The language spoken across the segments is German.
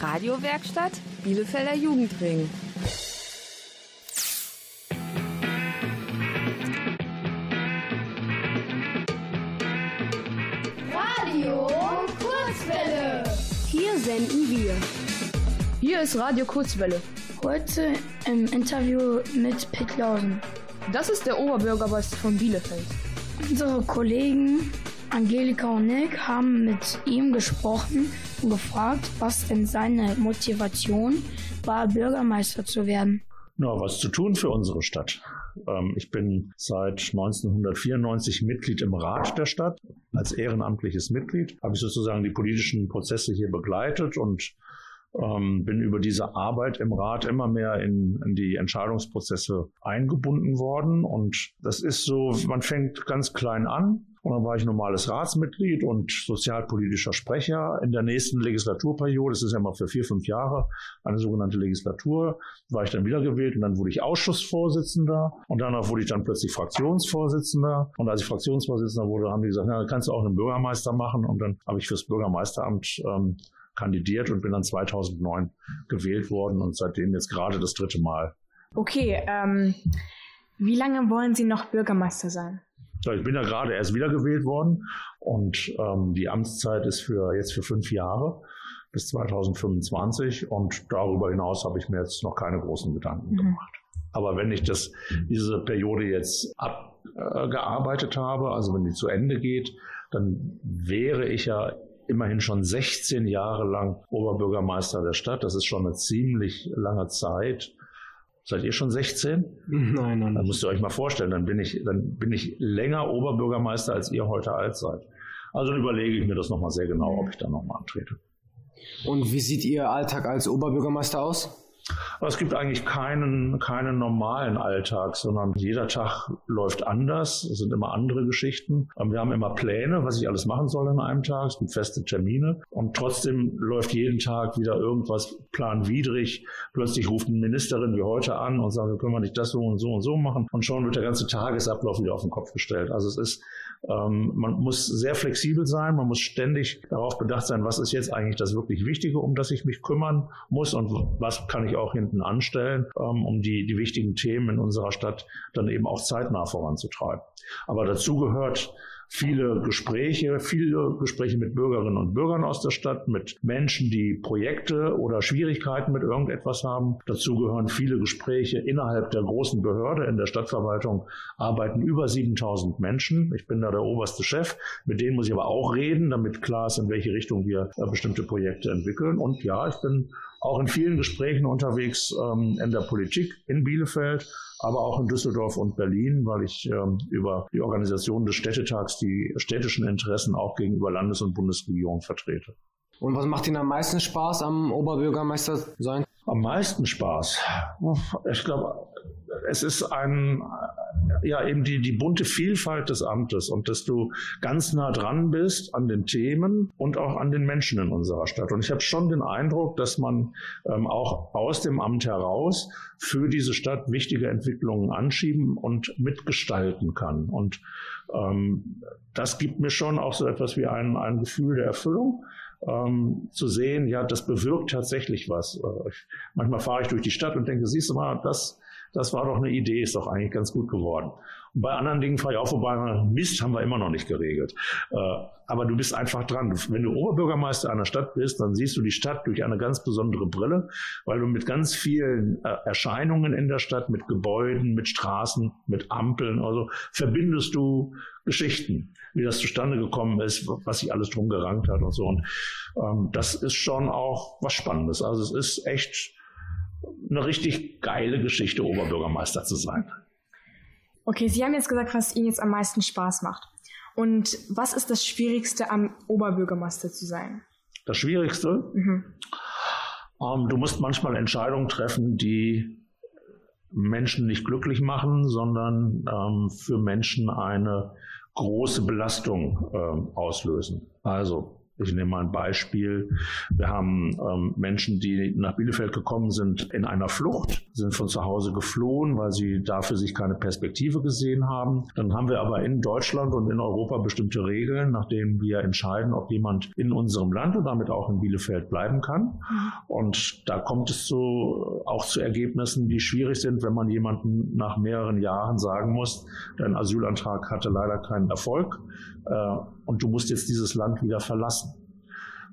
Radiowerkstatt Bielefelder Jugendring. Radio Kurzwelle. Hier senden wir. Hier ist Radio Kurzwelle. Heute im Interview mit Pitt Lausen. Das ist der Oberbürgermeister von Bielefeld. Unsere Kollegen Angelika und Nick haben mit ihm gesprochen und gefragt, was denn seine Motivation war, Bürgermeister zu werden. Na, was zu tun für unsere Stadt. Ähm, ich bin seit 1994 Mitglied im Rat der Stadt. Als ehrenamtliches Mitglied habe ich sozusagen die politischen Prozesse hier begleitet und ähm, bin über diese Arbeit im Rat immer mehr in, in, die Entscheidungsprozesse eingebunden worden. Und das ist so, man fängt ganz klein an. Und dann war ich normales Ratsmitglied und sozialpolitischer Sprecher. In der nächsten Legislaturperiode, das ist ja mal für vier, fünf Jahre, eine sogenannte Legislatur, war ich dann wiedergewählt und dann wurde ich Ausschussvorsitzender und danach wurde ich dann plötzlich Fraktionsvorsitzender. Und als ich Fraktionsvorsitzender wurde, haben die gesagt, na, kannst du auch einen Bürgermeister machen. Und dann habe ich fürs Bürgermeisteramt ähm, kandidiert und bin dann 2009 gewählt worden und seitdem jetzt gerade das dritte Mal. Okay, ähm, wie lange wollen Sie noch Bürgermeister sein? Ich bin ja gerade erst wiedergewählt worden und ähm, die Amtszeit ist für jetzt für fünf Jahre bis 2025 und darüber hinaus habe ich mir jetzt noch keine großen Gedanken mhm. gemacht. Aber wenn ich das, diese Periode jetzt abgearbeitet äh, habe, also wenn die zu Ende geht, dann wäre ich ja immerhin schon 16 Jahre lang Oberbürgermeister der Stadt. Das ist schon eine ziemlich lange Zeit. Seid ihr schon 16? Nein, nein. Dann müsst ihr euch mal vorstellen, dann bin ich, dann bin ich länger Oberbürgermeister, als ihr heute alt seid. Also dann überlege ich mir das nochmal sehr genau, ob ich da nochmal antrete. Und wie sieht Ihr Alltag als Oberbürgermeister aus? Aber es gibt eigentlich keinen, keinen normalen Alltag, sondern jeder Tag läuft anders. Es sind immer andere Geschichten. Wir haben immer Pläne, was ich alles machen soll in einem Tag. Es gibt feste Termine. Und trotzdem läuft jeden Tag wieder irgendwas planwidrig. Plötzlich ruft eine Ministerin wie heute an und sagt, können wir nicht das so und so und so machen. Und schon wird der ganze Tagesablauf wieder auf den Kopf gestellt. Also es ist ähm, man muss sehr flexibel sein, man muss ständig darauf bedacht sein, was ist jetzt eigentlich das wirklich Wichtige, um das ich mich kümmern muss und was kann ich auch hinten anstellen, ähm, um die, die wichtigen Themen in unserer Stadt dann eben auch zeitnah voranzutreiben. Aber dazu gehört viele Gespräche, viele Gespräche mit Bürgerinnen und Bürgern aus der Stadt, mit Menschen, die Projekte oder Schwierigkeiten mit irgendetwas haben. Dazu gehören viele Gespräche innerhalb der großen Behörde. In der Stadtverwaltung arbeiten über 7000 Menschen. Ich bin da der oberste Chef. Mit denen muss ich aber auch reden, damit klar ist, in welche Richtung wir äh, bestimmte Projekte entwickeln. Und ja, ich bin auch in vielen Gesprächen unterwegs ähm, in der Politik in Bielefeld, aber auch in Düsseldorf und Berlin, weil ich ähm, über die Organisation des Städtetags die städtischen Interessen auch gegenüber Landes- und Bundesregierung vertrete. Und was macht Ihnen am meisten Spaß am Oberbürgermeister sein? Am meisten Spaß. Ich glaube, es ist ein, ja, eben die, die bunte Vielfalt des Amtes und dass du ganz nah dran bist an den Themen und auch an den Menschen in unserer Stadt. Und ich habe schon den Eindruck, dass man ähm, auch aus dem Amt heraus für diese Stadt wichtige Entwicklungen anschieben und mitgestalten kann. Und ähm, das gibt mir schon auch so etwas wie ein, ein Gefühl der Erfüllung. Ähm, zu sehen, ja, das bewirkt tatsächlich was. Äh, manchmal fahre ich durch die Stadt und denke, siehst du mal, das, das war doch eine Idee, ist doch eigentlich ganz gut geworden. Bei anderen Dingen fahre ich auch vorbei, Mist haben wir immer noch nicht geregelt. Äh, aber du bist einfach dran. Wenn du Oberbürgermeister einer Stadt bist, dann siehst du die Stadt durch eine ganz besondere Brille, weil du mit ganz vielen äh, Erscheinungen in der Stadt, mit Gebäuden, mit Straßen, mit Ampeln, also verbindest du Geschichten, wie das zustande gekommen ist, was sich alles drum gerankt hat und so. Und ähm, das ist schon auch was Spannendes. Also es ist echt eine richtig geile Geschichte, Oberbürgermeister zu sein. Okay, Sie haben jetzt gesagt, was Ihnen jetzt am meisten Spaß macht. Und was ist das Schwierigste am Oberbürgermeister zu sein? Das Schwierigste? Mhm. Ähm, du musst manchmal Entscheidungen treffen, die Menschen nicht glücklich machen, sondern ähm, für Menschen eine große Belastung ähm, auslösen. Also Ich nehme mal ein Beispiel. Wir haben ähm, Menschen, die nach Bielefeld gekommen sind in einer Flucht, sind von zu Hause geflohen, weil sie da für sich keine Perspektive gesehen haben. Dann haben wir aber in Deutschland und in Europa bestimmte Regeln, nach denen wir entscheiden, ob jemand in unserem Land und damit auch in Bielefeld bleiben kann. Mhm. Und da kommt es so auch zu Ergebnissen, die schwierig sind, wenn man jemanden nach mehreren Jahren sagen muss, dein Asylantrag hatte leider keinen Erfolg äh, und du musst jetzt dieses Land wieder verlassen.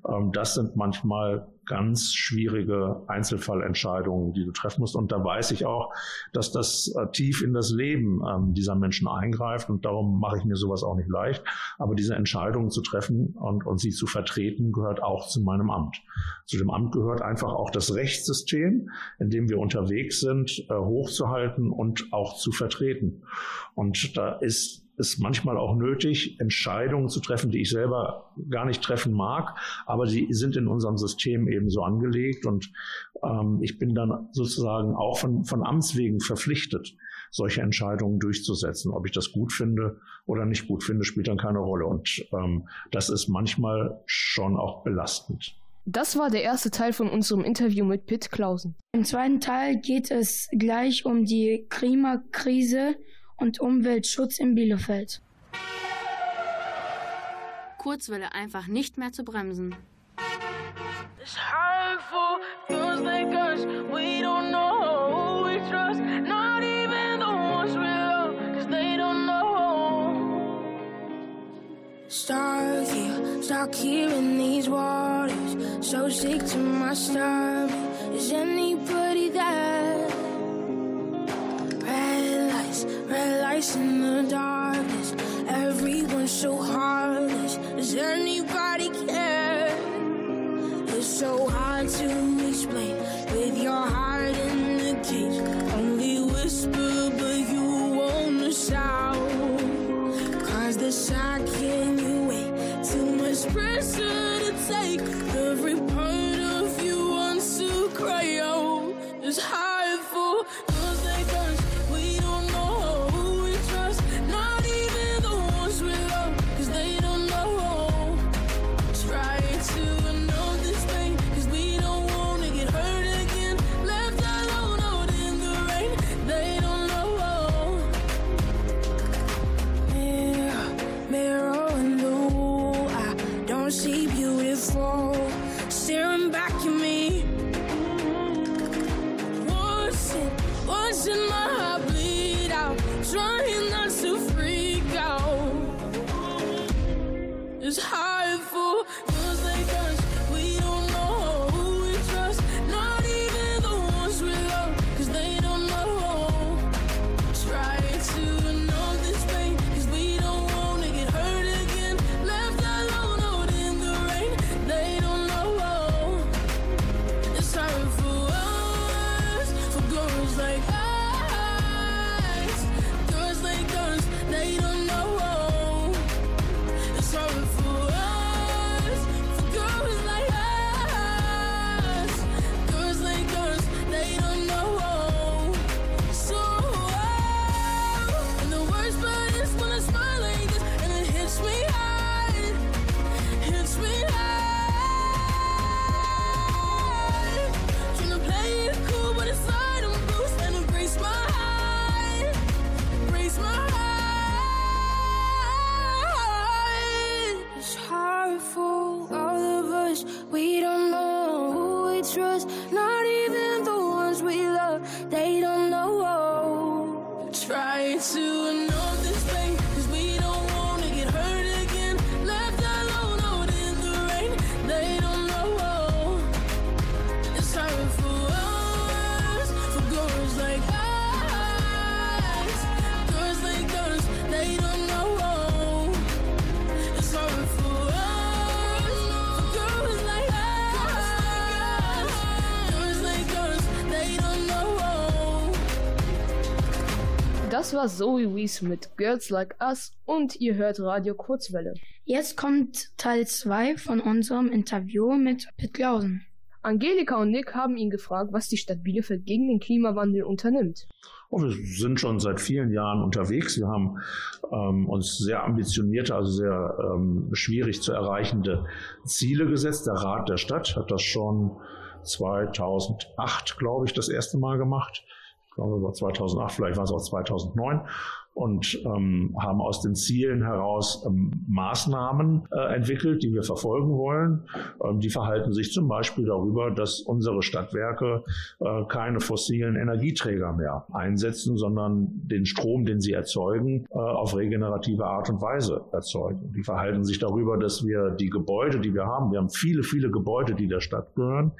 Ähm, das sind manchmal ganz schwierige Einzelfallentscheidungen, die du treffen musst. Und da weiß ich auch, dass das äh, tief in das Leben ähm, dieser Menschen eingreift. Und darum mache ich mir sowas auch nicht leicht. Aber diese Entscheidungen zu treffen und, und sie zu vertreten, gehört auch zu meinem Amt. Zu dem Amt gehört einfach auch das Rechtssystem, in dem wir unterwegs sind, äh, hochzuhalten und auch zu vertreten. Und da ist ist manchmal auch nötig, Entscheidungen zu treffen, die ich selber gar nicht treffen mag, aber sie sind in unserem System eben so angelegt und ähm, ich bin dann sozusagen auch von, von Amts wegen verpflichtet, solche Entscheidungen durchzusetzen. Ob ich das gut finde oder nicht gut finde, spielt dann keine Rolle und ähm, das ist manchmal schon auch belastend. Das war der erste Teil von unserem Interview mit Pitt Klausen. Im zweiten Teil geht es gleich um die Klimakrise und Umweltschutz in Bielefeld. Kurzwelle einfach nicht mehr zu bremsen. Stuck here, stuck here in these waters. So sick to my stomach. Is anybody there? Lights in the darkness. Everyone's so heartless. Does anybody care? It's so war Zoe Wees mit Girls Like Us und ihr hört Radio Kurzwelle. Jetzt kommt Teil 2 von unserem Interview mit Pitt Klausen. Angelika und Nick haben ihn gefragt, was die Stadt Bielefeld gegen den Klimawandel unternimmt. Oh, wir sind schon seit vielen Jahren unterwegs. Wir haben ähm, uns sehr ambitionierte, also sehr ähm, schwierig zu erreichende Ziele gesetzt. Der Rat der Stadt hat das schon 2008, glaube ich, das erste Mal gemacht. Glaube, es war 2008, vielleicht war es auch 2009 und ähm, haben aus den Zielen heraus ähm, Maßnahmen äh, entwickelt, die wir verfolgen wollen. Ähm, die verhalten sich zum Beispiel darüber, dass unsere Stadtwerke äh, keine fossilen Energieträger mehr einsetzen, sondern den Strom, den sie erzeugen, äh, auf regenerative Art und Weise erzeugen. Die verhalten sich darüber, dass wir die Gebäude, die wir haben, wir haben viele, viele Gebäude, die der Stadt gehören,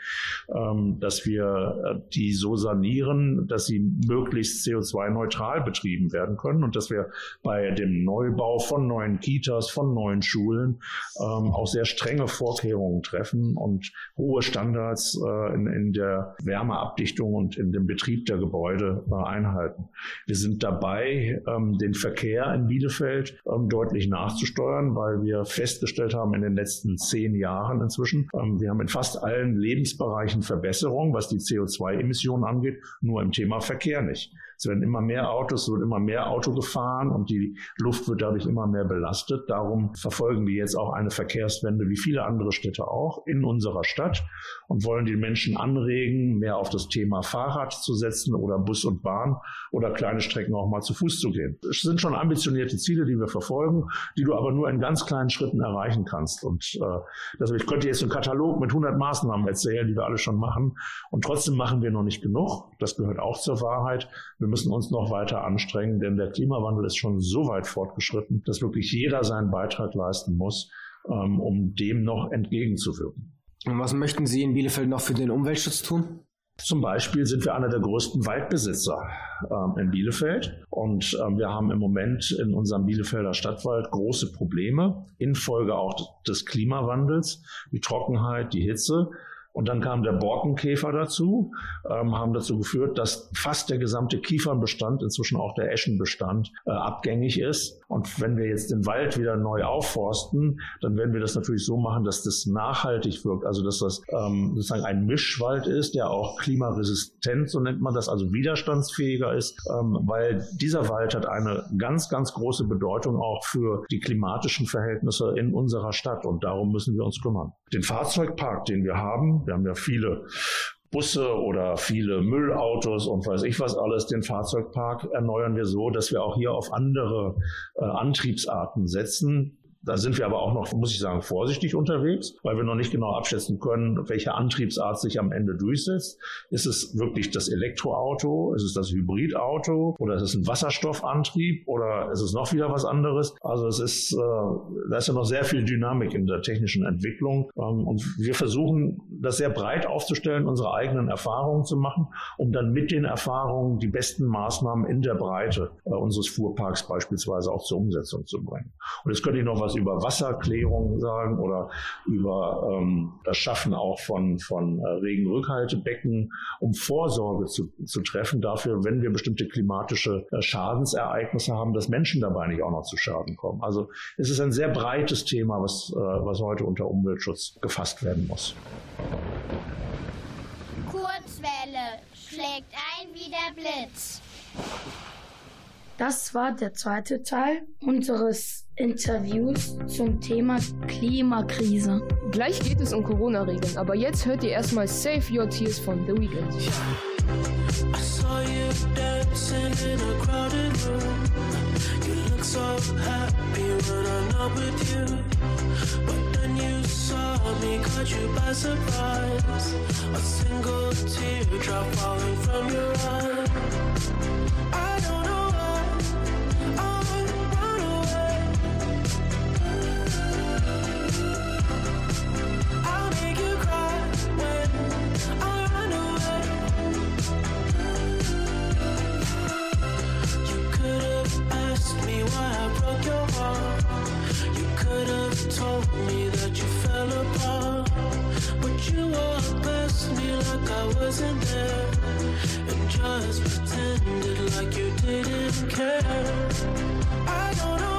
ähm, dass wir äh, die so sanieren, dass sie möglichst CO2-neutral betrieben werden können und dass wir bei dem Neubau von neuen Kitas, von neuen Schulen ähm, auch sehr strenge Vorkehrungen treffen und hohe Standards äh, in, in, der Wärmeabdichtung und in dem Betrieb der Gebäude äh, einhalten. Wir sind dabei, ähm, den Verkehr in Bielefeld ähm, deutlich nachzusteuern, weil wir festgestellt haben in den letzten zehn Jahren inzwischen, ähm, wir haben in fast allen Lebensbereichen Verbesserungen, was die CO2-Emissionen angeht, nur im Thema Verkehr nicht. Es werden immer mehr Autos, es wird immer mehr Auto gefahren und die Luft wird dadurch immer mehr belastet. Darum verfolgen wir jetzt auch eine Verkehrswende, wie viele andere Städte auch, in unserer Stadt und wollen die Menschen anregen, mehr auf das Thema Fahrrad zu setzen oder Bus und Bahn oder kleine Strecken auch mal zu Fuß zu gehen. Es sind schon ambitionierte Ziele, die wir verfolgen, die du aber nur in ganz kleinen Schritten erreichen kannst. Und äh, also ich könnte jetzt einen Katalog mit 100 Maßnahmen erzählen, die wir alle schon machen. Und trotzdem machen wir noch nicht genug. Das gehört auch zur Wahrheit. Wir müssen uns noch weiter anstrengen, denn der Klimawandel ist schon so weit fortgeschritten, dass wirklich jeder seinen Beitrag leisten muss, ähm, um dem noch entgegenzuwirken. Und was möchten Sie in Bielefeld noch für den Umweltschutz tun? Zum Beispiel sind wir einer der größten Waldbesitzer ähm, in Bielefeld und ähm, wir haben im Moment in unserem Bielefelder Stadtwald große Probleme infolge auch des Klimawandels, die Trockenheit, die Hitze. Und dann kam der Borkenkäfer dazu, ähm, haben dazu geführt, dass fast der gesamte Kiefernbestand, inzwischen auch der Eschenbestand, äh, abgängig ist. Und wenn wir jetzt den Wald wieder neu aufforsten, dann werden wir das natürlich so machen, dass das nachhaltig wirkt. Also dass das ähm, sozusagen ein Mischwald ist, der auch klimaresistent, so nennt man das, also widerstandsfähiger ist, ähm, weil dieser Wald hat eine ganz, ganz große Bedeutung auch für die klimatischen Verhältnisse in unserer Stadt. Und darum müssen wir uns kümmern. Den Fahrzeugpark, den wir haben, wir haben ja viele Busse oder viele Müllautos und weiß ich was alles, den Fahrzeugpark erneuern wir so, dass wir auch hier auf andere äh, Antriebsarten setzen. Da sind wir aber auch noch, muss ich sagen, vorsichtig unterwegs, weil wir noch nicht genau abschätzen können, welche Antriebsart sich am Ende durchsetzt. Ist es wirklich das Elektroauto? Ist es das Hybridauto? Oder ist es ein Wasserstoffantrieb? Oder ist es noch wieder was anderes? Also es ist, äh, da ist ja noch sehr viel Dynamik in der technischen Entwicklung. Ähm, und wir versuchen, das sehr breit aufzustellen, unsere eigenen Erfahrungen zu machen, um dann mit den Erfahrungen die besten Maßnahmen in der Breite äh, unseres Fuhrparks beispielsweise auch zur Umsetzung zu bringen. Und jetzt könnte ich noch was über Wasserklärung sagen oder über ähm, das Schaffen auch von, von äh, Regenrückhaltebecken, um Vorsorge zu, zu treffen dafür, wenn wir bestimmte klimatische äh, Schadensereignisse haben, dass Menschen dabei nicht auch noch zu Schaden kommen. Also es ist ein sehr breites Thema, was, äh, was heute unter Umweltschutz gefasst werden muss. Kurzwelle schlägt ein wie der Blitz. Das war der zweite Teil unseres Interviews zum Thema Klimakrise. Gleich geht es um Corona-Regeln, aber jetzt hört ihr erstmal Save Your Tears von The Weeknd. I saw you dancing in a crowded room. You look so happy when I'm not with you. But then you saw me, caught you by surprise. A single teardrop falling from your eye. You could have told me that you fell apart. But you walked past me like I wasn't there. And just pretended like you didn't care. I don't know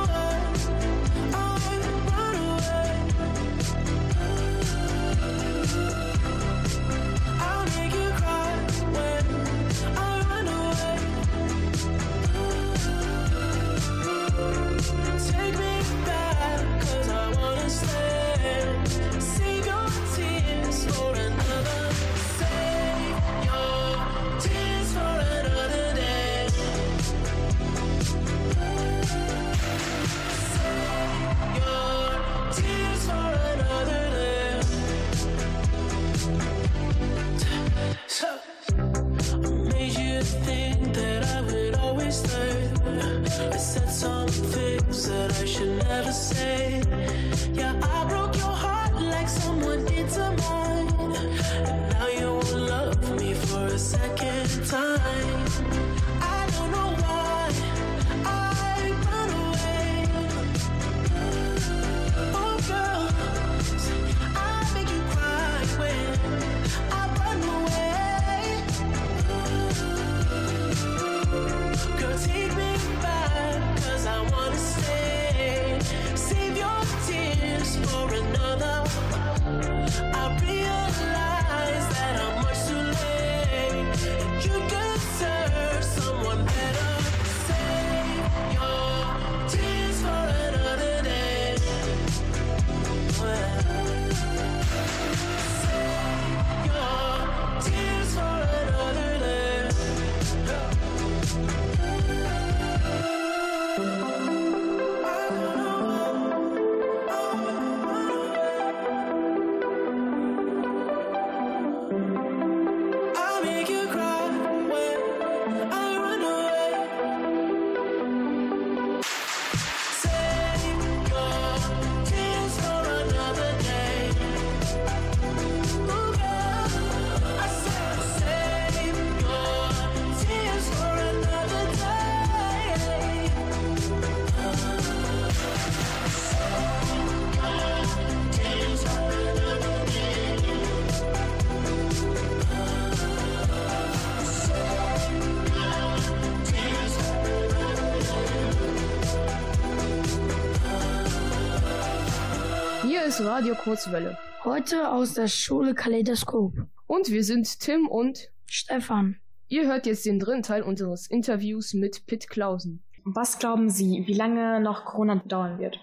ist Radio Kurzwelle. Heute aus der Schule Kaleidoskop. Und wir sind Tim und Stefan. ihr hört jetzt den dritten Teil unseres Interviews mit Pitt Clausen. Was glauben Sie, wie lange noch Corona dauern wird?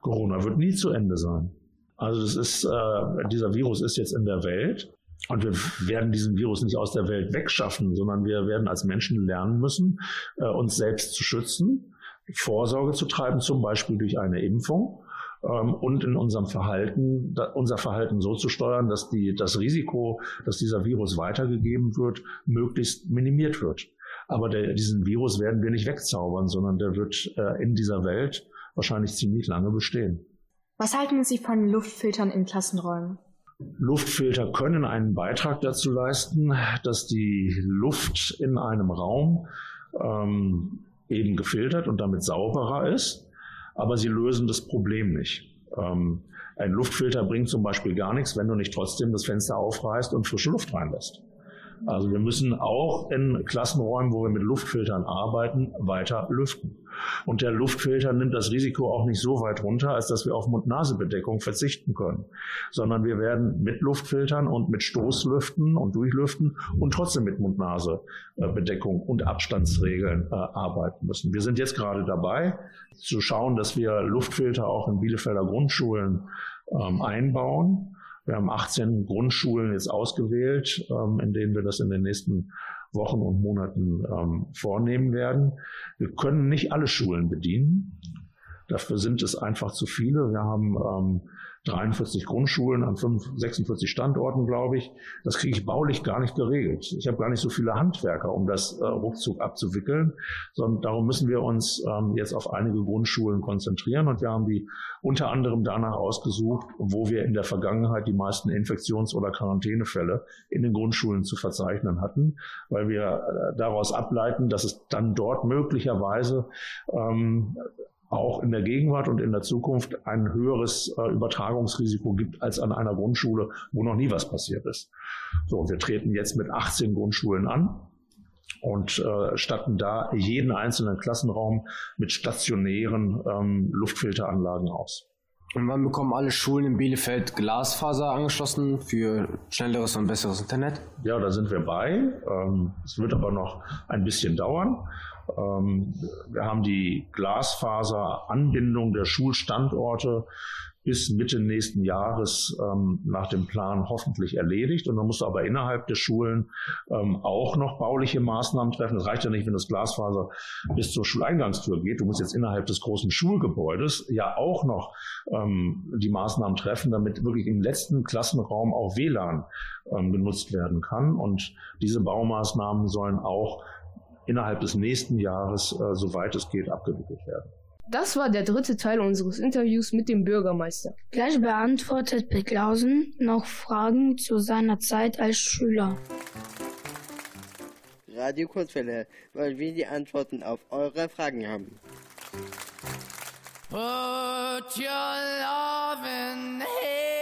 Corona wird nie zu Ende sein. Also es ist, äh, dieser Virus ist jetzt in der Welt und wir werden diesen Virus nicht aus der Welt wegschaffen, sondern wir werden als Menschen lernen müssen, äh, uns selbst zu schützen, Vorsorge zu treiben, zum Beispiel durch eine Impfung ähm, und in unserem Verhalten, da, unser Verhalten so zu steuern, dass die, das Risiko, dass dieser Virus weitergegeben wird, möglichst minimiert wird. Aber der, diesen Virus werden wir nicht wegzaubern, sondern der wird äh, in dieser Welt wahrscheinlich ziemlich lange bestehen. Was halten Sie von Luftfiltern in Klassenräumen? Luftfilter können einen Beitrag dazu leisten, dass die Luft in einem Raum ähm, eben gefiltert und damit sauberer ist, aber sie lösen das Problem nicht. Ähm, ein Luftfilter bringt zum Beispiel gar nichts, wenn du nicht trotzdem das Fenster aufreißt und frische Luft reinlässt. Also wir müssen auch in Klassenräumen, wo wir mit Luftfiltern arbeiten, weiter lüften. Und der Luftfilter nimmt das Risiko auch nicht so weit runter, als dass wir auf Mund-Nase-Bedeckung verzichten können, sondern wir werden mit Luftfiltern und mit Stoßlüften und Durchlüften und trotzdem mit Mund-Nase-Bedeckung und Abstandsregeln äh, arbeiten müssen. Wir sind jetzt gerade dabei zu schauen, dass wir Luftfilter auch in Bielefelder Grundschulen ähm, einbauen. Wir haben 18 Grundschulen jetzt ausgewählt, ähm, in denen wir das in den nächsten Wochen und Monaten ähm, vornehmen werden. Wir können nicht alle Schulen bedienen. Dafür sind es einfach zu viele. Wir haben ähm, 43 Grundschulen an 5, 46 Standorten, glaube ich. Das kriege ich baulich gar nicht geregelt. Ich habe gar nicht so viele Handwerker, um das äh, ruckzuck abzuwickeln, sondern darum müssen wir uns ähm, jetzt auf einige Grundschulen konzentrieren und wir haben die unter anderem danach ausgesucht, wo wir in der Vergangenheit die meisten Infektions- oder Quarantänefälle in den Grundschulen zu verzeichnen hatten, weil wir äh, daraus ableiten, dass es dann dort möglicherweise ähm, auch in der Gegenwart und in der Zukunft ein höheres äh, Übertragungsrisiko gibt als an einer Grundschule, wo noch nie was passiert ist. So, wir treten jetzt mit 18 Grundschulen an und äh, statten da jeden einzelnen Klassenraum mit stationären ähm, Luftfilteranlagen aus. Und wann bekommen alle Schulen in Bielefeld Glasfaser angeschlossen für schnelleres und besseres Internet? Ja, da sind wir bei. Ähm, Es wird aber noch ein bisschen dauern. Ähm, Wir haben die Glasfaseranbindung der Schulstandorte bis Mitte nächsten Jahres ähm, nach dem Plan hoffentlich erledigt. Und dann musst du aber innerhalb der Schulen ähm, auch noch bauliche Maßnahmen treffen. Es reicht ja nicht, wenn das Glasfaser bis zur Schuleingangstür geht. Du musst jetzt innerhalb des großen Schulgebäudes ja auch noch ähm, die Maßnahmen treffen, damit wirklich im letzten Klassenraum auch WLAN ähm, genutzt werden kann. Und diese Baumaßnahmen sollen auch innerhalb des nächsten Jahres, äh, soweit es geht, abgewickelt werden. Das war der dritte Teil unseres Interviews mit dem Bürgermeister. Gleich beantwortet Picklausen noch Fragen zu seiner Zeit als Schüler. Radio Kurzwelle, weil wir die Antworten auf eure Fragen haben. Put your loving hand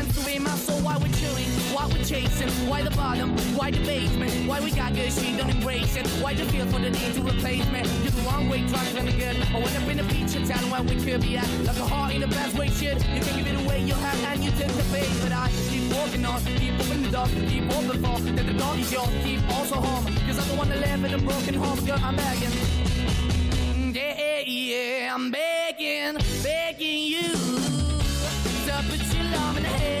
be my soul. Why we're chilling, why we're chasing, why the bottom, why the basement, why we got good, she don't embrace it. Why the feel for the need to replace me? You're the wrong way, trying to good. I went up in a feature town where we could be at. Like a heart in the best way, shit. You can give it away, you have, and you tend to pay. But I keep walking on, keep moving the dog, keep open for that the dog is yours, keep also home. Cause I'm the one that live in a broken home, girl, I'm begging. Mm, yeah, yeah, I'm begging, begging you to put your love in the hand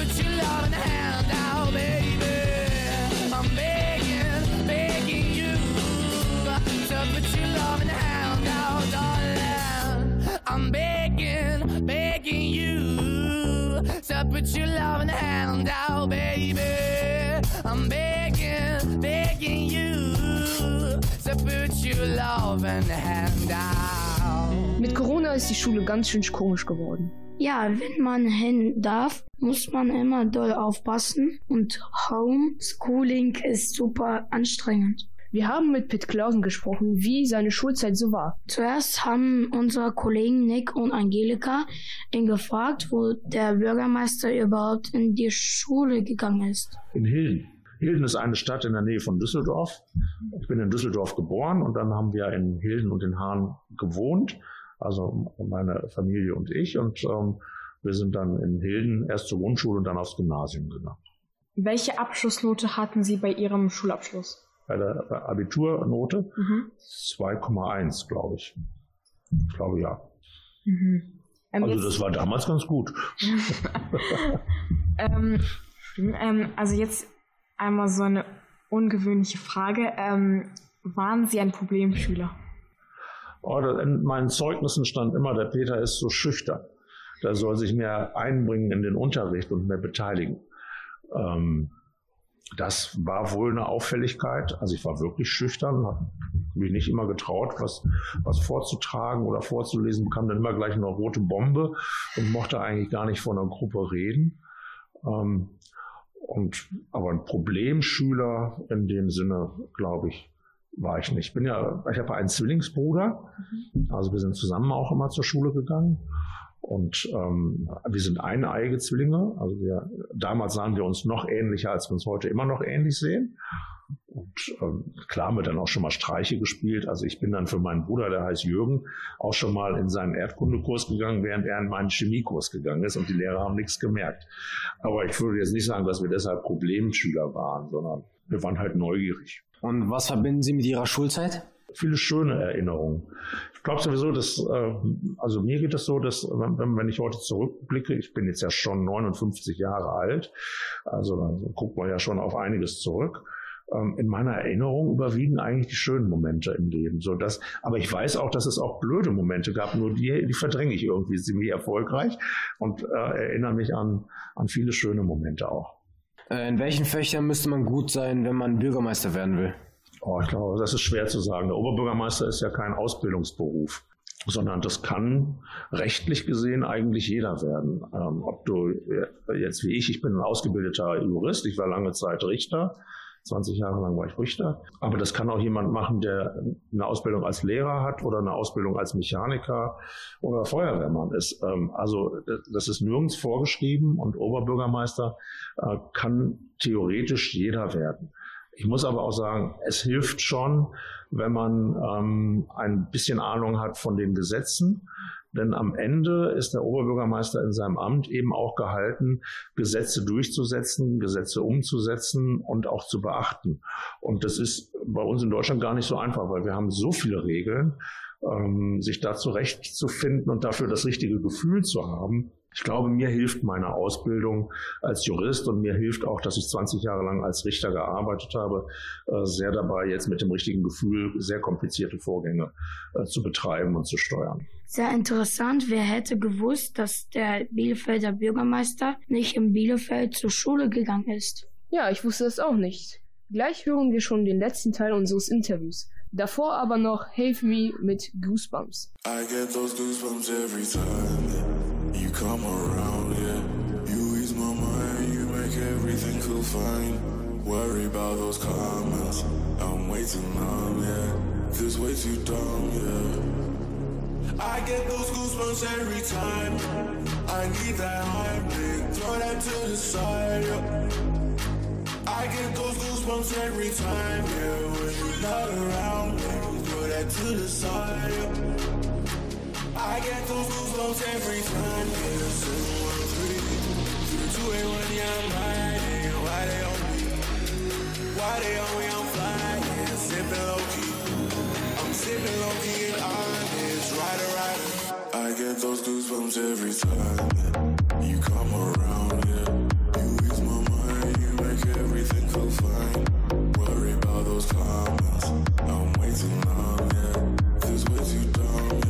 put your loving hand out, baby. I'm begging, begging you to put your loving hand out, darling. I'm begging, begging you to put your loving hand out, baby. I'm begging, begging you to put your loving hand out. Mit Corona ist die Schule ganz schön komisch geworden. Ja, wenn man hin darf, muss man immer doll aufpassen und Homeschooling ist super anstrengend. Wir haben mit Pitt Clausen gesprochen, wie seine Schulzeit so war. Zuerst haben unsere Kollegen Nick und Angelika ihn gefragt, wo der Bürgermeister überhaupt in die Schule gegangen ist. In Hilden. Hilden ist eine Stadt in der Nähe von Düsseldorf. Ich bin in Düsseldorf geboren und dann haben wir in Hilden und in Hahn gewohnt, also meine Familie und ich. Und ähm, wir sind dann in Hilden erst zur Grundschule und dann aufs Gymnasium gegangen. Welche Abschlussnote hatten Sie bei Ihrem Schulabschluss? Bei der Abiturnote Mhm. 2,1, glaube ich. Ich glaube ja. Mhm. Ähm, Also das war damals ganz gut. ähm, ähm, also jetzt einmal so eine ungewöhnliche Frage. Ähm, waren Sie ein Problemschüler? Da- in meinen Zeugnissen stand immer, der Peter ist so schüchtern. Der soll sich mehr einbringen in den Unterricht und mehr beteiligen. Ähm, das war wohl eine Auffälligkeit. Also ich war wirklich schüchtern, habe mich nicht immer getraut, was, was vorzutragen oder vorzulesen, bekam dann immer gleich eine rote Bombe und mochte eigentlich gar nicht vor einer Gruppe reden. Ähm, und, aber ein Problemschüler in dem Sinne, glaube ich, war ich nicht. Ich bin ja, ich habe einen Zwillingsbruder, also wir sind zusammen auch immer zur Schule gegangen. Und ähm, wir sind eineige Zwillinge. Also wir, damals sahen wir uns noch ähnlicher, als wir uns heute immer noch ähnlich sehen. Und ähm, klar haben wir dann auch schon mal Streiche gespielt. Also ich bin dann für meinen Bruder, der heißt Jürgen, auch schon mal in seinen Erdkundekurs gegangen, während er in meinen Chemiekurs gegangen ist und die Lehrer haben nichts gemerkt. Aber ich würde jetzt nicht sagen, dass wir deshalb Problemschüler waren, sondern wir waren halt neugierig. Und was verbinden Sie mit Ihrer Schulzeit? Viele schöne Erinnerungen. Ich glaube sowieso, dass, äh, also mir geht es so, dass wenn, wenn ich heute zurückblicke, ich bin jetzt ja schon 59 Jahre alt, also dann guckt man ja schon auf einiges zurück ähm, in meiner Erinnerung überwiegen eigentlich die schönen Momente im Leben. So dass, aber ich weiß auch, dass es auch blöde Momente gab, nur die, die verdränge ich irgendwie ziemlich erfolgreich und äh, erinnere mich an, an viele schöne Momente auch. Äh, in welchen Fächern müsste man gut sein, wenn man Bürgermeister werden will? Oh, ich glaube, das ist schwer zu sagen. Der Oberbürgermeister ist ja kein Ausbildungsberuf sondern das kann rechtlich gesehen eigentlich jeder werden. Ähm, ob du jetzt wie ich, ich bin ein ausgebildeter Jurist, ich war lange Zeit Richter, 20 Jahre lang war ich Richter. Aber das kann auch jemand machen, der eine Ausbildung als Lehrer hat oder eine Ausbildung als Mechaniker oder Feuerwehrmann ist. Ähm, also das ist nirgends vorgeschrieben und Oberbürgermeister äh, kann theoretisch jeder werden. Ich muss aber auch sagen, es hilft schon, wenn man ähm, ein bisschen Ahnung hat von den Gesetzen. Denn am Ende ist der Oberbürgermeister in seinem Amt eben auch gehalten, Gesetze durchzusetzen, Gesetze umzusetzen und auch zu beachten. Und das ist bei uns in Deutschland gar nicht so einfach, weil wir haben so viele Regeln, ähm, sich da zurechtzufinden und dafür das richtige Gefühl zu haben, ich glaube, mir hilft meine Ausbildung als Jurist und mir hilft auch, dass ich 20 Jahre lang als Richter gearbeitet habe, äh, sehr dabei, jetzt mit dem richtigen Gefühl sehr komplizierte Vorgänge äh, zu betreiben und zu steuern. Sehr interessant. Wer hätte gewusst, dass der Bielefelder Bürgermeister nicht in Bielefeld zur Schule gegangen ist? Ja, ich wusste das auch nicht. Gleich hören wir schon den letzten Teil unseres Interviews. Davor aber noch Have Me mit Goosebumps. I get those goosebumps every time come around, yeah. You ease my mind, you make everything feel fine. Worry about those comments, I'm way too numb, yeah. This way too dumb, yeah. I get those goosebumps every time. I need that heartbeat, throw that to the side, yeah. I get those goosebumps every time, yeah. When you're not around, me, throw that to the side. Yeah. I get those goosebumps every time, yeah. Yeah, I'm riding. Why they on me? Why they on me? I'm flying, sipping low key. I'm sipping low key and honest. I get those goosebumps every time yeah. you come around, yeah. You ease my mind, you make everything feel fine. Worry about those comments. I'm too numb, yeah. This way too dumb, yeah.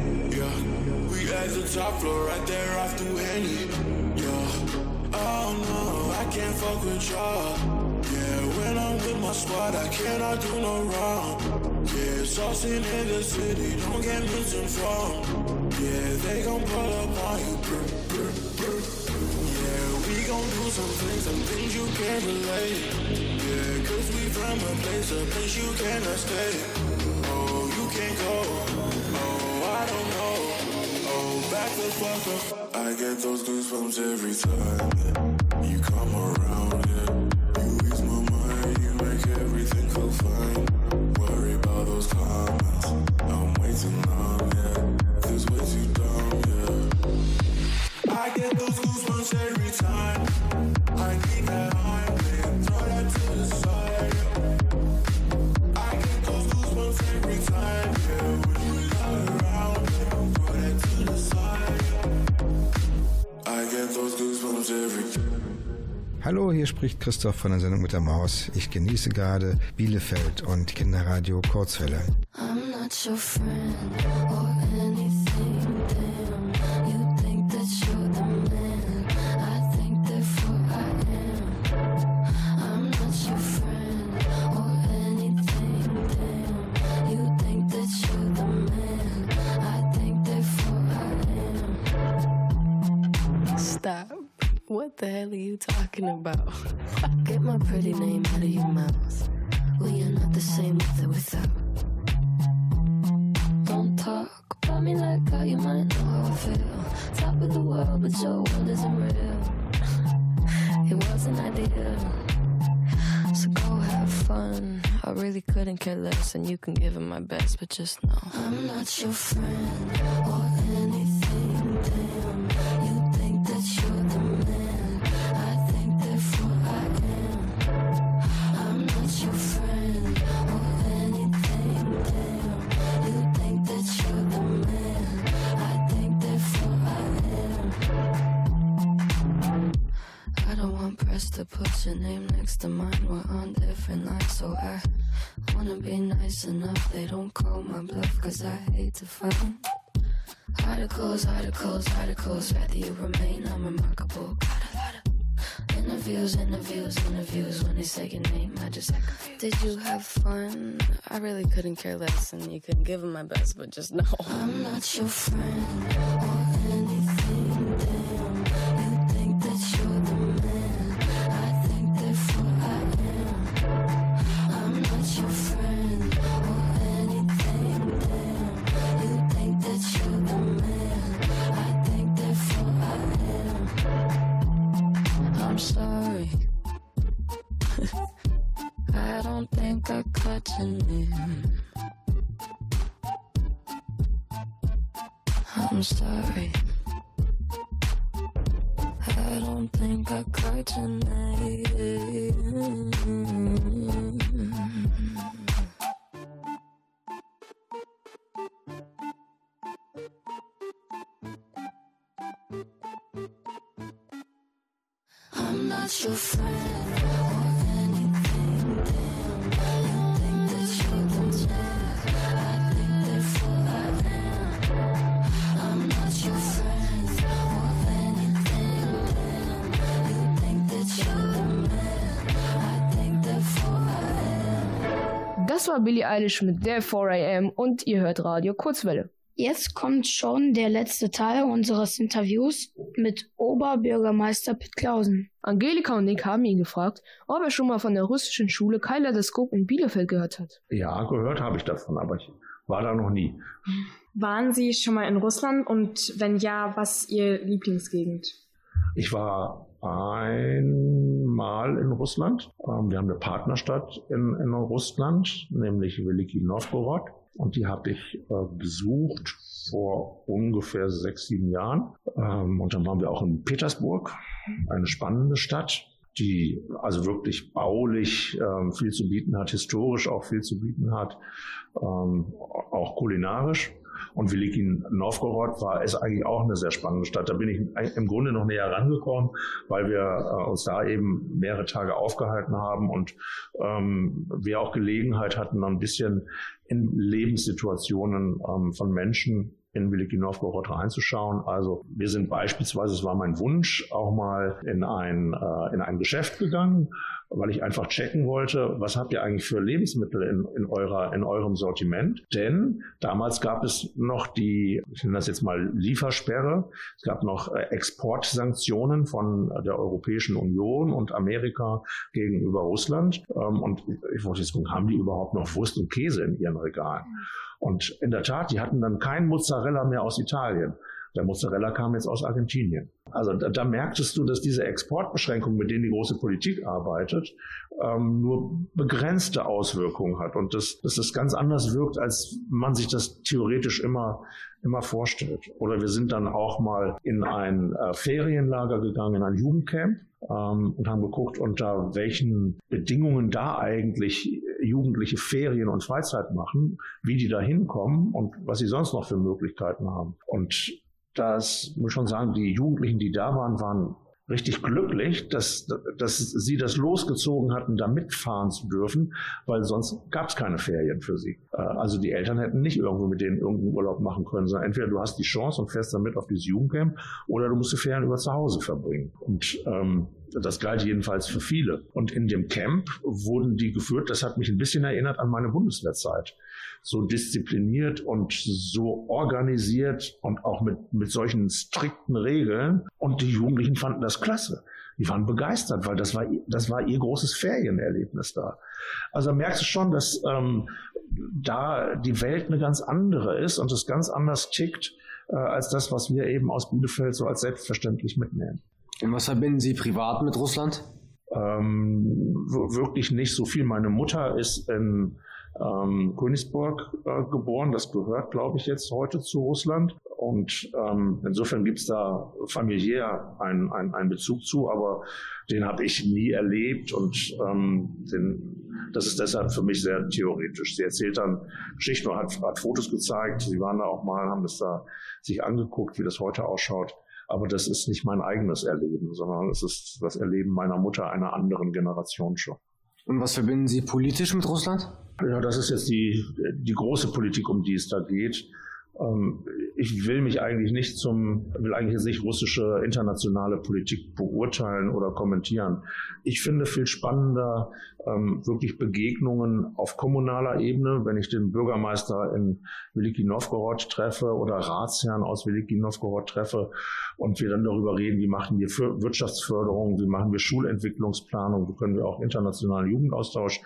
Yeah, we at the top floor, right there off through Henny. Yeah, oh no, I can't fuck with y'all. Yeah, when I'm with my squad, I cannot do no wrong. Yeah, saucing in the city, don't get misinformed. Yeah, they gon' pull up on you. Brr, brr, brr gon' do some things, some things you can't relate. Yeah, cause we from a place, a place you cannot stay. I get those goosebumps every time spricht Christoph von der Sendung mit der Maus. Ich genieße gerade Bielefeld und Kinderradio Kurzwelle. I'm not your friend or just know I'm not your friend or anything. Damn, you think that you're the man. I think therefore I am. I'm not your friend or anything. Damn, you think that you're the man. I think therefore I am. I don't want press to put your name next to mine. We're on different lines, so I wanna be nice enough. They don't call my bluff, cause I hate to fight. Articles, articles, articles, rather you remain unremarkable. Got a lot of interviews, interviews, interviews. When they say your name, I just act confused. Did you have fun? I really couldn't care less, and you couldn't give them my best, but just know I'm not your friend or anything. Das war Billie Eilish mit Therefore I Am und ihr hört Radio Kurzwelle. Jetzt kommt schon der letzte Teil unseres Interviews mit Oberbürgermeister Pitt Klausen. Angelika und Nick haben ihn gefragt, ob er schon mal von der russischen Schule Kaleidoskop in Bielefeld gehört hat. Ja, gehört habe ich davon, aber ich war da noch nie. Waren Sie schon mal in Russland und wenn ja, was ist Ihr Lieblingsgegend? Ich war einmal in Russland. Ähm, Wir haben eine Partnerstadt in, in Russland, nämlich Veliki Novgorod. Und die habe ich äh, besucht vor ungefähr sechs, sieben Jahren. Ähm, und dann waren wir auch in Petersburg, eine spannende Stadt, die also wirklich baulich ähm, viel zu bieten hat, historisch auch viel zu bieten hat, ähm, auch kulinarisch. Und Veliki Novgorod war ist eigentlich auch eine sehr spannende Stadt. Da bin ich im Grunde noch näher rangekommen, weil wir äh, uns da eben mehrere Tage aufgehalten haben und ähm, wir auch Gelegenheit hatten, ein bisschen in Lebenssituationen ähm, von Menschen in Veliki Novgorod reinzuschauen. Also wir sind beispielsweise, es war mein Wunsch, auch mal in ein, äh, in ein Geschäft gegangen, weil ich einfach checken wollte, was habt ihr eigentlich für Lebensmittel in, in, eurer, in eurem Sortiment? Denn damals gab es noch die, ich nenne das jetzt mal Liefersperre, es gab noch äh, Exportsanktionen von der Europäischen Union und Amerika gegenüber Russland. Ähm, und ich wollte jetzt gucken, haben die überhaupt noch Wurst und Käse in ihren Regalen? Und in der Tat, die hatten dann kein Mozzarella mehr aus Italien. Der Mozzarella kam jetzt aus Argentinien. Also da, da merktest du, dass diese Exportbeschränkung, mit denen die große Politik arbeitet, ähm, nur begrenzte Auswirkungen hat und dass, dass das ganz anders wirkt, als man sich das theoretisch immer immer vorstellt. Oder wir sind dann auch mal in ein äh, Ferienlager gegangen, in ein Jugendcamp ähm, und haben geguckt, unter welchen Bedingungen da eigentlich Jugendliche Ferien und Freizeit machen, wie die da hinkommen und was sie sonst noch für Möglichkeiten haben. Und das muss schon sagen, die Jugendlichen, die da waren, waren richtig glücklich, dass, dass sie das losgezogen hatten, da mitfahren zu dürfen, weil sonst gab es keine Ferien für sie. Äh, also die Eltern hätten nicht irgendwo mit denen irgendeinen Urlaub machen können, sondern entweder du hast die Chance und fährst damit auf dieses Jugendcamp oder du musst die Ferien über zu Hause verbringen. Und ähm, das galt jedenfalls für viele. Und in dem Camp wurden die geführt, das hat mich ein bisschen erinnert an meine Bundeswehrzeit. So diszipliniert und so organisiert und auch mit, mit solchen strikten Regeln. Und die Jugendlichen fanden das klasse. Die waren begeistert, weil das war, das war ihr großes Ferienerlebnis da. Also merkst du schon, dass ähm, da die Welt eine ganz andere ist und es ganz anders tickt äh, als das, was wir eben aus Bielefeld so als selbstverständlich mitnehmen. Und was verbinden Sie privat mit Russland? Ähm, wirklich nicht so viel. Meine Mutter ist in ähm, Königsburg äh, geboren. Das gehört, glaube ich, jetzt heute zu Russland. Und ähm, insofern gibt es da familiär einen, einen, einen Bezug zu, aber den habe ich nie erlebt und ähm, den, das ist deshalb für mich sehr theoretisch. Sie erzählt dann Geschichten, hat, hat Fotos gezeigt. Sie waren da auch mal, haben das da sich angeguckt, wie das heute ausschaut. Aber das ist nicht mein eigenes Erleben, sondern es ist das Erleben meiner Mutter einer anderen Generation schon. Und was verbinden Sie politisch mit Russland? Ja, das ist jetzt die, die große Politik, um die es da geht. Ähm, ich will mich eigentlich nicht zum, will eigentlich jetzt nicht russische internationale Politik beurteilen oder kommentieren. Ich finde viel spannender ähm, wirklich Begegnungen auf kommunaler Ebene, wenn ich den Bürgermeister in Veliki Novgorod treffe oder Ratsherrn aus Veliki Novgorod treffe und wir dann darüber reden, wie machen wir Wirtschaftsförderung, wie machen wir Schulentwicklungsplanung, wie können wir auch internationalen Jugendaustausch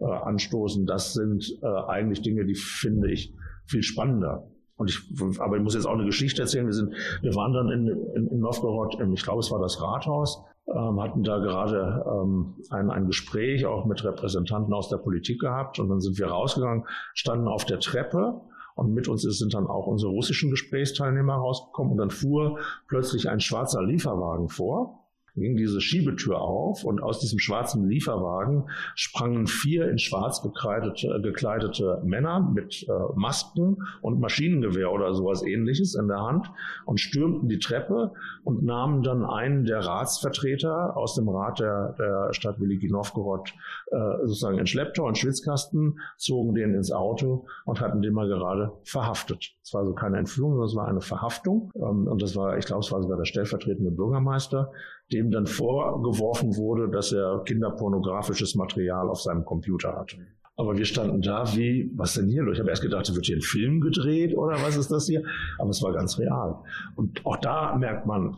äh, anstoßen. Das sind äh, eigentlich Dinge, die finde ich viel spannender. Und ich, aber ich muss jetzt auch eine Geschichte erzählen. Wir sind, wir waren dann in, in, in Novgorod, ich glaube, es war das Rathaus, ähm, hatten da gerade ähm, ein, ein Gespräch auch mit Repräsentanten aus der Politik gehabt. Und dann sind wir rausgegangen, standen auf der Treppe und mit uns sind dann auch unsere russischen Gesprächsteilnehmer rausgekommen. Und dann fuhr plötzlich ein schwarzer Lieferwagen vor ging diese Schiebetür auf und aus diesem schwarzen Lieferwagen sprangen vier in schwarz gekleidete, gekleidete Männer mit äh, Masken und Maschinengewehr oder sowas ähnliches in der Hand und stürmten die Treppe und nahmen dann einen der Ratsvertreter aus dem Rat der, der Stadt Veliki Novgorod äh, sozusagen in Schlepptau und Schwitzkasten, zogen den ins Auto und hatten den mal gerade verhaftet. Es war also keine Entführung, sondern es war eine Verhaftung. Ähm, und das war, ich glaube, es war sogar der stellvertretende Bürgermeister, dem dann vorgeworfen wurde, dass er kinderpornografisches Material auf seinem Computer hatte. Aber wir standen da wie, was denn hier? Ich habe erst gedacht, wird hier ein Film gedreht oder was ist das hier? Aber es war ganz real. Und auch da merkt man,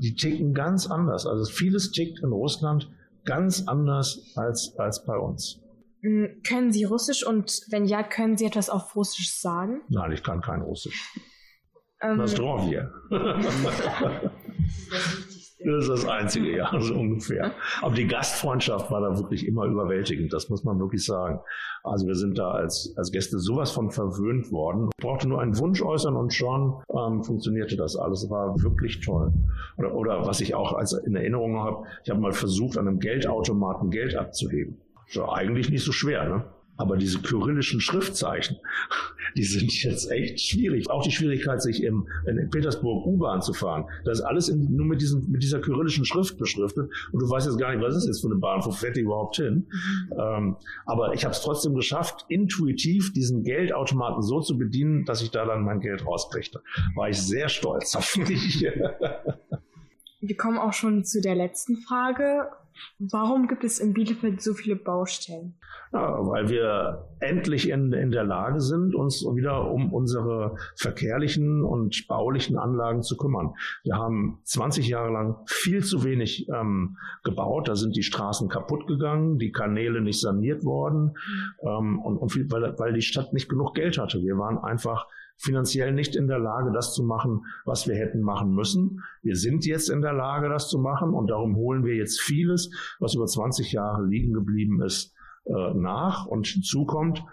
die ticken ganz anders. Also vieles tickt in Russland ganz anders als, als bei uns. Hm, können Sie Russisch und wenn ja, können Sie etwas auf Russisch sagen? Nein, ich kann kein Russisch. Ähm, Nostrovje. Das ist das Einzige, ja, so ungefähr. Aber die Gastfreundschaft war da wirklich immer überwältigend, das muss man wirklich sagen. Also wir sind da als, als Gäste sowas von verwöhnt worden. Ich brauchte nur einen Wunsch äußern und schon ähm, funktionierte das alles. War wirklich toll. Oder, oder was ich auch als in Erinnerung habe, ich habe mal versucht, an einem Geldautomaten Geld abzuheben. So, eigentlich nicht so schwer, ne? Aber diese kyrillischen Schriftzeichen, die sind jetzt echt schwierig. Auch die Schwierigkeit, sich im, in Petersburg U-Bahn zu fahren. Das ist alles in, nur mit, diesen, mit dieser kyrillischen Schrift beschriftet. Und du weißt jetzt gar nicht, was ist jetzt für eine Bahn, wo fährt die überhaupt hin? Ähm, aber ich habe es trotzdem geschafft, intuitiv diesen Geldautomaten so zu bedienen, dass ich da dann mein Geld rauskriegte. War ich sehr stolz auf mich. Wir kommen auch schon zu der letzten Frage. Warum gibt es in Bielefeld so viele Baustellen? Ja, weil wir endlich in, in der Lage sind, uns wieder um unsere verkehrlichen und baulichen Anlagen zu kümmern. Wir haben 20 Jahre lang viel zu wenig ähm, gebaut. Da sind die Straßen kaputt gegangen, die Kanäle nicht saniert worden ähm, und, und viel, weil, weil die Stadt nicht genug Geld hatte. Wir waren einfach finanziell nicht in der Lage, das zu machen, was wir hätten machen müssen. Wir sind jetzt in der Lage, das zu machen und darum holen wir jetzt vieles, was über 20 Jahre liegen geblieben ist, äh, nach. Und hinzu kommt,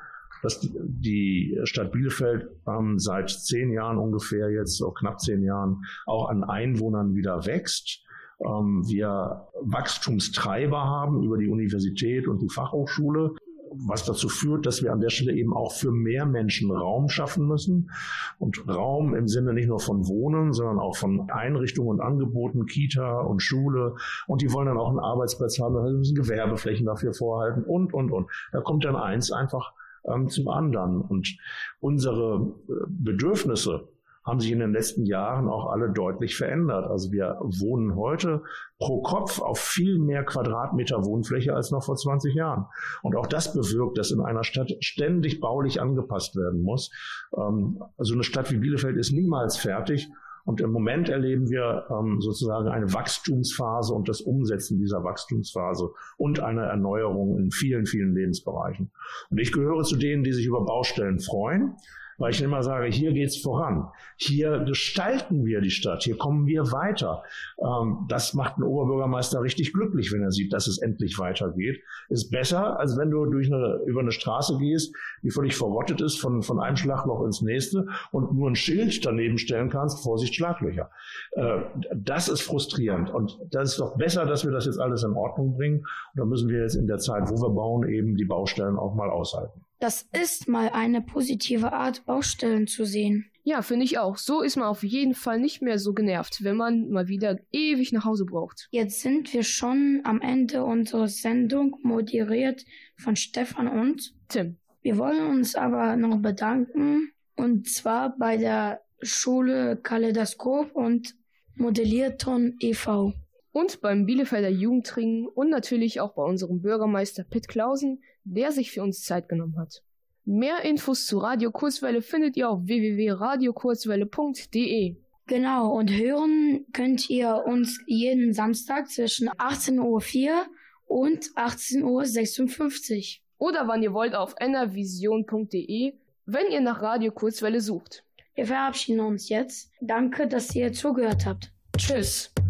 dass die Stadt Bielefeld ähm, seit zehn Jahren ungefähr jetzt, so knapp zehn Jahren, auch an Einwohnern wieder wächst. Ähm, wir Wachstumstreiber haben über die Universität und die Fachhochschule was dazu führt, dass wir an der Stelle eben auch für mehr Menschen Raum schaffen müssen. Und Raum im Sinne nicht nur von Wohnen, sondern auch von Einrichtungen und Angeboten, Kita und Schule. Und die wollen dann auch einen Arbeitsplatz haben, also müssen Gewerbeflächen dafür vorhalten und, und, und. Da kommt dann eins einfach ähm, zum anderen. Und unsere äh, Bedürfnisse haben sich in den letzten Jahren auch alle deutlich verändert. Also wir wohnen heute pro Kopf auf viel mehr Quadratmeter Wohnfläche als noch vor 20 Jahren. Und auch das bewirkt, dass in einer Stadt ständig baulich angepasst werden muss. Ähm, also eine Stadt wie Bielefeld ist niemals fertig. Und im Moment erleben wir ähm, sozusagen eine Wachstumsphase und das Umsetzen dieser Wachstumsphase und eine Erneuerung in vielen, vielen Lebensbereichen. Und ich gehöre zu denen, die sich über Baustellen freuen weil ich immer sage, hier geht's voran. Hier gestalten wir die Stadt, hier kommen wir weiter. Ähm, das macht einen Oberbürgermeister richtig glücklich, wenn er sieht, dass es endlich weitergeht. Ist besser, als wenn du durch eine, über eine Straße gehst, die völlig verrottet ist, von, von einem Schlagloch ins nächste und nur ein Schild daneben stellen kannst, Vorsicht, Schlaglöcher. Äh, das ist frustrierend. Und das ist doch besser, dass wir das jetzt alles in Ordnung bringen. Und da müssen wir jetzt in der Zeit, wo wir bauen, eben die Baustellen auch mal aushalten. Das ist mal eine positive Art, Baustellen zu sehen. Ja, finde ich auch. So ist man auf jeden Fall nicht mehr so genervt, wenn man mal wieder ewig nach Hause braucht. Jetzt sind wir schon am Ende unserer Sendung, moderiert von Stefan und Tim. Wir wollen uns aber noch bedanken, und zwar bei der Schule Kaleidoskop und Modellierton e.V. Und beim Bielefelder Jugendring und natürlich auch bei unserem Bürgermeister Pitt Klausen, der sich für uns Zeit genommen hat. Mehr Infos zu Radio Kurzwelle findet ihr auf www.radiokurzwelle.de. Genau, und hören könnt ihr uns jeden Samstag zwischen 18.04 Uhr und 18.56 Uhr. Oder wann ihr wollt auf enervision.de, wenn ihr nach Radio Kurzwelle sucht. Wir verabschieden uns jetzt. Danke, dass ihr zugehört habt. Tschüss.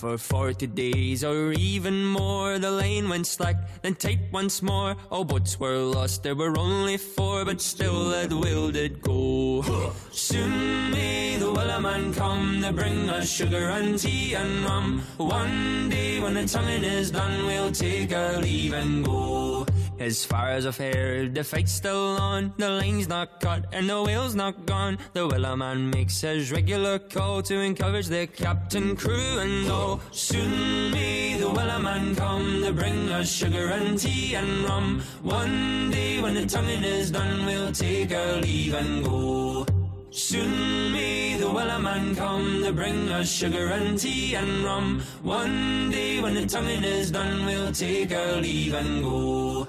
For forty days or even more, the lane went slack, then tight once more. All boats were lost, there were only four, but still that will did go. Soon may the wellerman come to bring us sugar and tea and rum. One day when the tonguing is done, we'll take our leave and go. As far as I've the fight's still on. The lane's not cut and the whale's not gone. The wellerman makes his regular call to encourage the captain, crew, and all. Soon may the wellerman come to bring us sugar and tea and rum. One day when the tonguing is done, we'll take our leave and go. Soon may the wellerman come to bring us sugar and tea and rum. One day when the tonguing is done, we'll take our leave and go.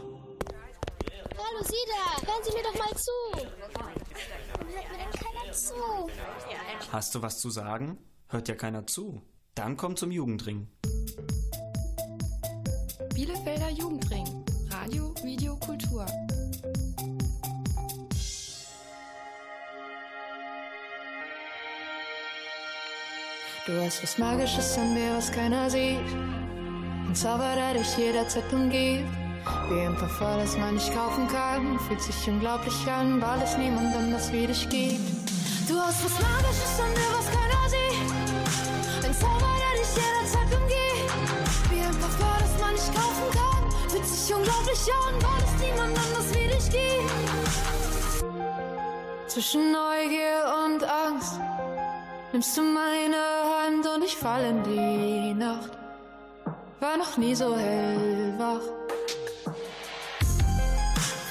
Hallo Sie da, hören Sie mir doch mal zu. Hört mir denn keiner zu? Hast du was zu sagen? Hört ja keiner zu. Dann komm zum Jugendring. Bielefelder Jugendring. Radio, Video, Kultur. Du hast was Magisches in dir, was keiner sieht. Ein Zauber, der dich jederzeit umgibt. Wie ein Parfum, das man nicht kaufen kann. Fühlt sich unglaublich an, weil es niemand anders wie dich gibt. Du hast was Magisches in dir, was keiner sieht. Ein Zauber, der dich jederzeit umgibt. Wie ein Parfum, das man nicht kaufen kann. Fühlt sich unglaublich an, weil es niemand anders wie dich gibt. Zwischen Neugier und Angst nimmst du meine Hand und ich fall in die Nacht. War noch nie so hellwach.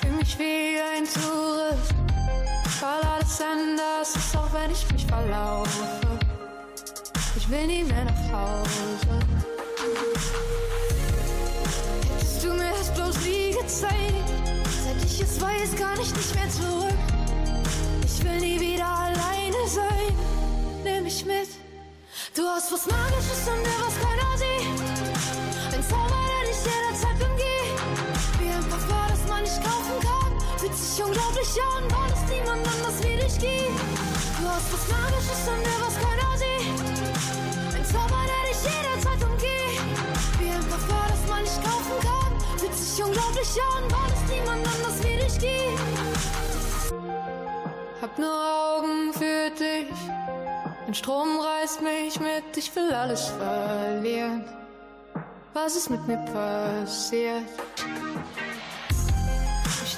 Fühl mich wie ein Tourist, weil alles anders ist, auch wenn ich mich verlaufe. Ich will nie mehr nach Hause. Hättest du mir das bloß nie gezeigt, seit ich es weiß, kann ich nicht mehr zurück. Ich will nie wieder alleine sein nimm mich mit. Du hast was Magisches in dir, was keiner sieht. Ein Zauber, der dich jederzeit umgeht. Wie ein Parfum, das man nicht kaufen kann. Sich unglaublich an, weil es niemand anders wie dich gibt. Du hast was Magisches in dir, was keiner sieht. Ein Zauber, der dich jederzeit umgeht. Wie ein Parfum, das man nicht kaufen kann. Fühlt sich unglaublich an, weil es niemand anders wie dich gibt. Hab nur Augen für dich. Ein Strom reißt mich mit, ich will alles verlieren. Was ist mit mir passiert?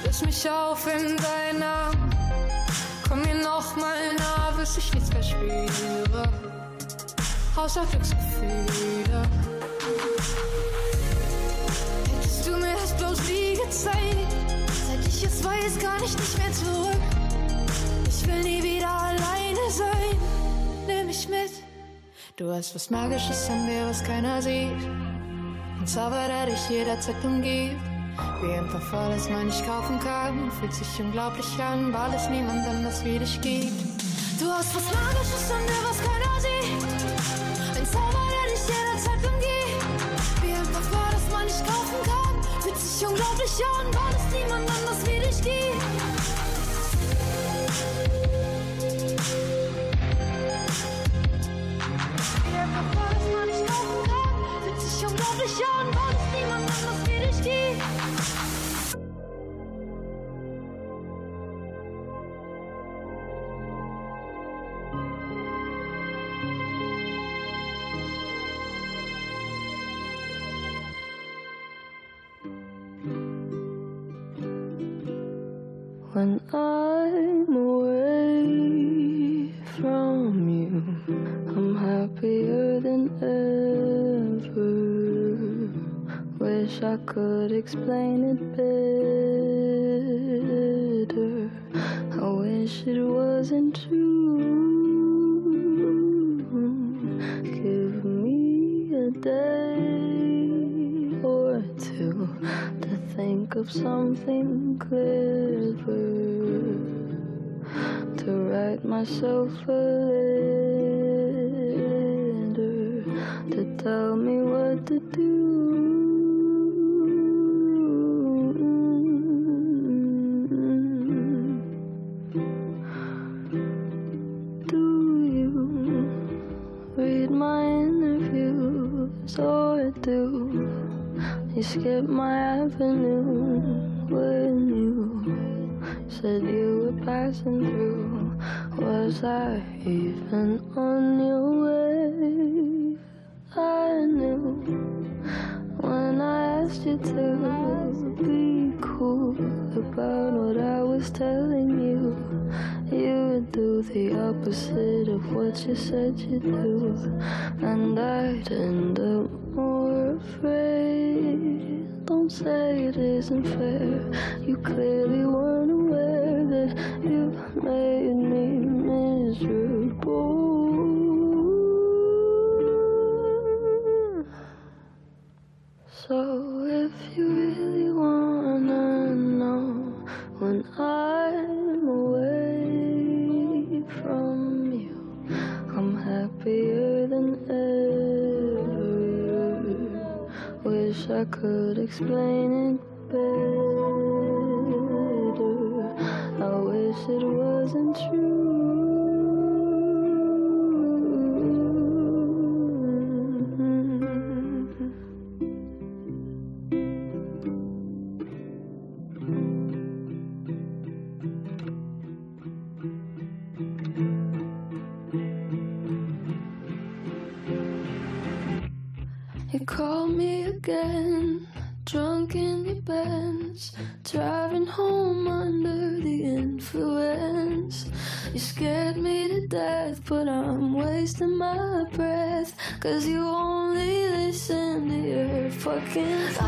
Löse mich auf in deinen Arm. Komm mir noch mal nah, bis ich nichts mehr spüre. Außer Glücksgefühle. Hättest du mir das bloß nie gezeigt, seit ich es weiß, kann ich nicht mehr zurück. Ich will nie wieder alleine sein nimm mich mit. Du hast was Magisches in dir, was keiner sieht. Ein Zauber, der dich jederzeit umgibt. Wie ein Parfum, das man nicht kaufen kann. Fühlt sich unglaublich an, weil es niemand anders wie dich gibt. Du hast was Magisches in dir, was keiner sieht. Ein Zauber, der dich jederzeit umgibt. Wie ein Parfum, das man nicht kaufen kann. Fühlt sich unglaublich an, weil es niemand anders wie dich gibt. unglaublich an, weil es niemand anders wie dich gibt. When I'm away from you, I'm happier than ever. Wish I could explain it better. I wish it of something clever to write myself a letter said you'd do, and I'd end up more afraid. Don't say it isn't fair. Could explain it your